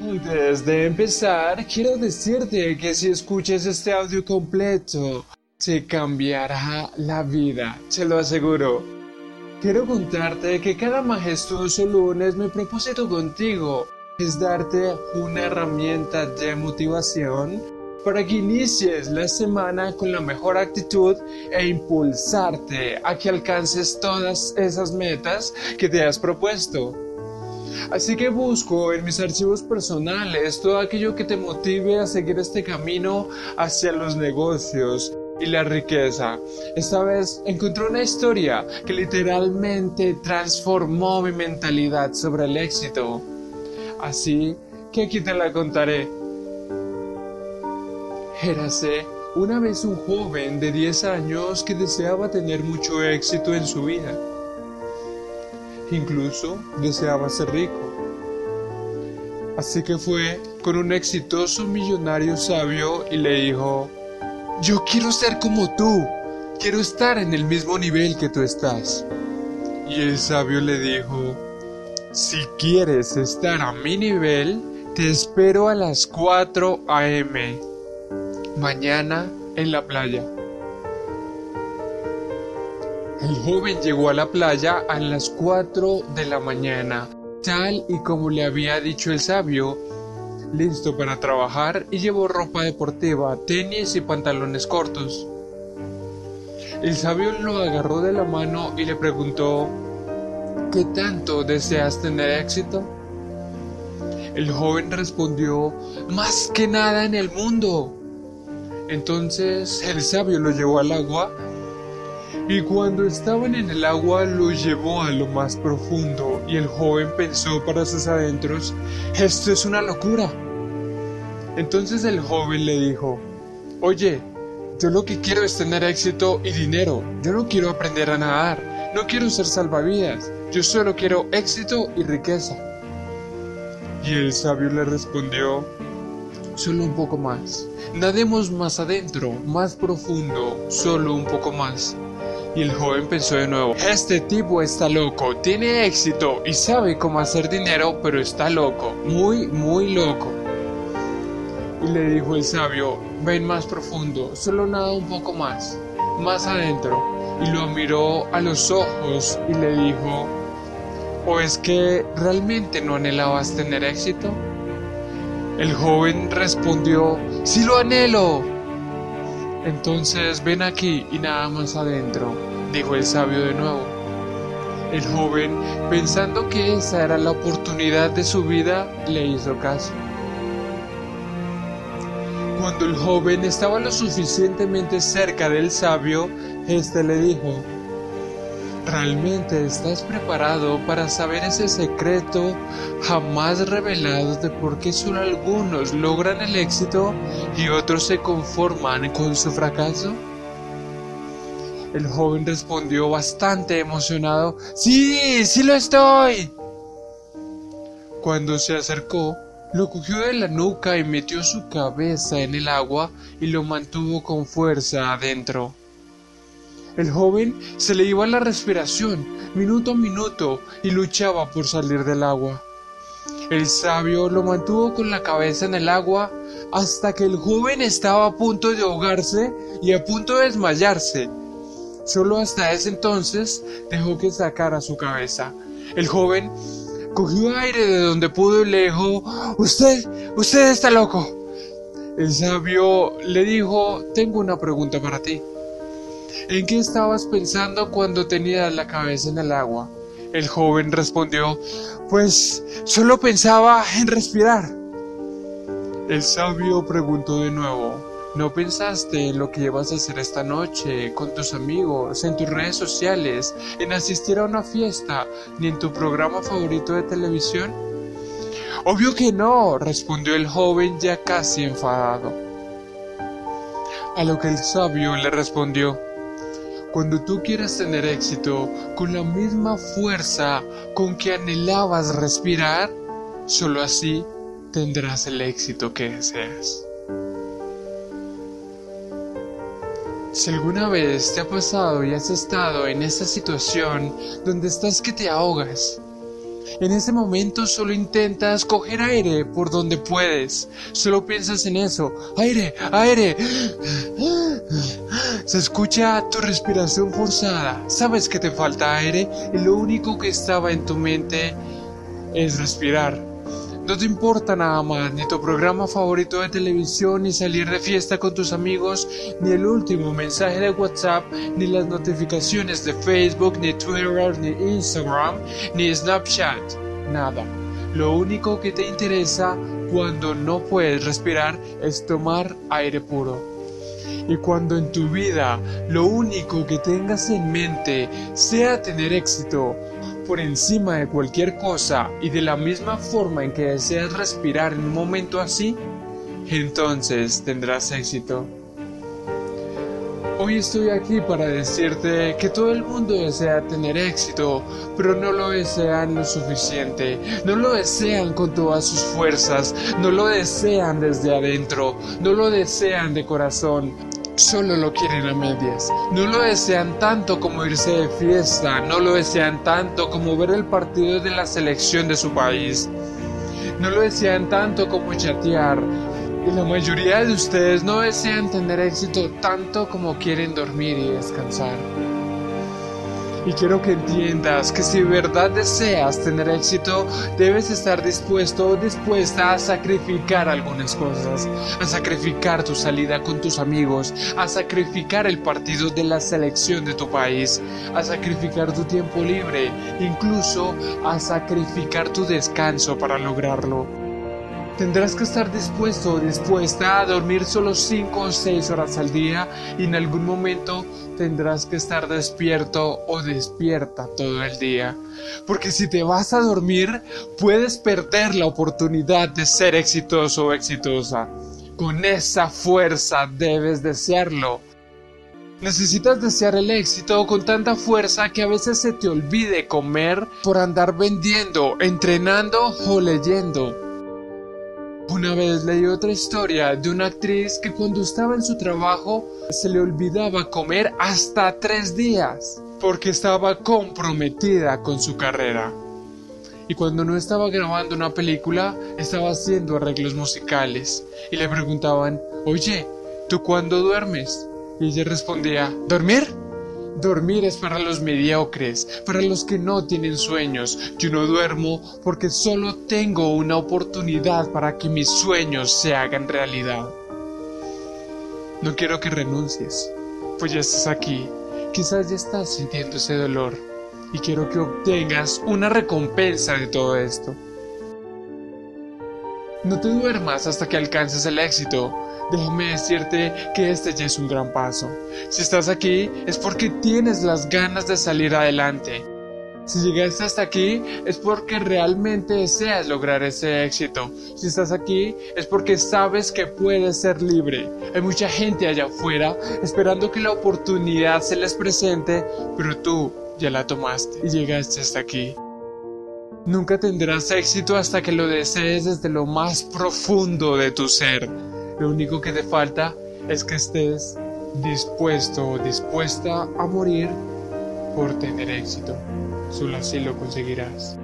Antes de empezar, quiero decirte que si escuchas este audio completo, te cambiará la vida, te lo aseguro. Quiero contarte que cada majestuoso lunes mi propósito contigo es darte una herramienta de motivación para que inicies la semana con la mejor actitud e impulsarte a que alcances todas esas metas que te has propuesto. Así que busco en mis archivos personales todo aquello que te motive a seguir este camino hacia los negocios y la riqueza. Esta vez encontré una historia que literalmente transformó mi mentalidad sobre el éxito. Así que aquí te la contaré. Érase una vez un joven de 10 años que deseaba tener mucho éxito en su vida. Incluso deseaba ser rico. Así que fue con un exitoso millonario sabio y le dijo, yo quiero ser como tú, quiero estar en el mismo nivel que tú estás. Y el sabio le dijo, si quieres estar a mi nivel, te espero a las 4 a.m mañana en la playa. El joven llegó a la playa a las 4 de la mañana, tal y como le había dicho el sabio, listo para trabajar y llevó ropa deportiva, tenis y pantalones cortos. El sabio lo agarró de la mano y le preguntó, ¿qué tanto deseas tener éxito? El joven respondió, más que nada en el mundo. Entonces el sabio lo llevó al agua y cuando estaban en el agua lo llevó a lo más profundo y el joven pensó para sus adentros, esto es una locura. Entonces el joven le dijo, oye, yo lo que quiero es tener éxito y dinero, yo no quiero aprender a nadar, no quiero ser salvavidas, yo solo quiero éxito y riqueza. Y el sabio le respondió, solo un poco más. Nademos más adentro, más profundo, solo un poco más. Y el joven pensó de nuevo, este tipo está loco, tiene éxito y sabe cómo hacer dinero, pero está loco, muy, muy loco. Y le dijo el sabio, ven más profundo, solo nada un poco más, más adentro. Y lo miró a los ojos y le dijo, ¿o es que realmente no anhelabas tener éxito? El joven respondió, sí lo anhelo. Entonces ven aquí y nada más adentro, dijo el sabio de nuevo. El joven, pensando que esa era la oportunidad de su vida, le hizo caso. Cuando el joven estaba lo suficientemente cerca del sabio, éste le dijo, ¿Realmente estás preparado para saber ese secreto jamás revelado de por qué solo algunos logran el éxito y otros se conforman con su fracaso? El joven respondió bastante emocionado, Sí, sí lo estoy. Cuando se acercó, lo cogió de la nuca y metió su cabeza en el agua y lo mantuvo con fuerza adentro. El joven se le iba la respiración minuto a minuto y luchaba por salir del agua. El sabio lo mantuvo con la cabeza en el agua hasta que el joven estaba a punto de ahogarse y a punto de desmayarse. Solo hasta ese entonces dejó que sacara su cabeza. El joven cogió aire de donde pudo y le dijo, Usted, usted está loco. El sabio le dijo, tengo una pregunta para ti. ¿En qué estabas pensando cuando tenías la cabeza en el agua? El joven respondió, pues solo pensaba en respirar. El sabio preguntó de nuevo, ¿no pensaste en lo que ibas a hacer esta noche con tus amigos, en tus redes sociales, en asistir a una fiesta, ni en tu programa favorito de televisión? Obvio que no, respondió el joven ya casi enfadado. A lo que el sabio le respondió, cuando tú quieras tener éxito con la misma fuerza con que anhelabas respirar, solo así tendrás el éxito que deseas. Si alguna vez te ha pasado y has estado en esa situación donde estás que te ahogas, En ese momento solo intentas coger aire por donde puedes. Solo piensas en eso. Aire, aire. Se escucha tu respiración forzada. Sabes que te falta aire y lo único que estaba en tu mente es respirar. No te importa nada más, ni tu programa favorito de televisión, ni salir de fiesta con tus amigos, ni el último mensaje de WhatsApp, ni las notificaciones de Facebook, ni Twitter, ni Instagram, ni Snapchat. Nada. Lo único que te interesa cuando no puedes respirar es tomar aire puro. Y cuando en tu vida lo único que tengas en mente sea tener éxito, por encima de cualquier cosa y de la misma forma en que deseas respirar en un momento así, entonces tendrás éxito. Hoy estoy aquí para decirte que todo el mundo desea tener éxito, pero no lo desean lo suficiente, no lo desean con todas sus fuerzas, no lo desean desde adentro, no lo desean de corazón, solo lo quieren a medias. No lo desean tanto como irse de fiesta, no lo desean tanto como ver el partido de la selección de su país. No lo desean tanto como chatear. Y la mayoría de ustedes no desean tener éxito tanto como quieren dormir y descansar. Y quiero que entiendas que si de verdad deseas tener éxito, debes estar dispuesto o dispuesta a sacrificar algunas cosas, a sacrificar tu salida con tus amigos, a sacrificar el partido de la selección de tu país, a sacrificar tu tiempo libre, incluso a sacrificar tu descanso para lograrlo. Tendrás que estar dispuesto o dispuesta a dormir solo 5 o 6 horas al día y en algún momento tendrás que estar despierto o despierta todo el día. Porque si te vas a dormir, puedes perder la oportunidad de ser exitoso o exitosa. Con esa fuerza debes desearlo. Necesitas desear el éxito con tanta fuerza que a veces se te olvide comer por andar vendiendo, entrenando o leyendo. Una vez leí otra historia de una actriz que cuando estaba en su trabajo se le olvidaba comer hasta tres días porque estaba comprometida con su carrera. Y cuando no estaba grabando una película, estaba haciendo arreglos musicales. Y le preguntaban, oye, ¿tú cuándo duermes? Y ella respondía, ¿dormir? Dormir es para los mediocres, para los que no tienen sueños. Yo no duermo porque solo tengo una oportunidad para que mis sueños se hagan realidad. No quiero que renuncies, pues ya estás aquí. Quizás ya estás sintiendo ese dolor y quiero que obtengas una recompensa de todo esto. No te duermas hasta que alcances el éxito déjame decirte que este ya es un gran paso. Si estás aquí es porque tienes las ganas de salir adelante. Si llegaste hasta aquí es porque realmente deseas lograr ese éxito. Si estás aquí es porque sabes que puedes ser libre. Hay mucha gente allá afuera esperando que la oportunidad se les presente, pero tú ya la tomaste y llegaste hasta aquí. Nunca tendrás éxito hasta que lo desees desde lo más profundo de tu ser. Lo único que te falta es que estés dispuesto o dispuesta a morir por tener éxito. Solo así lo conseguirás.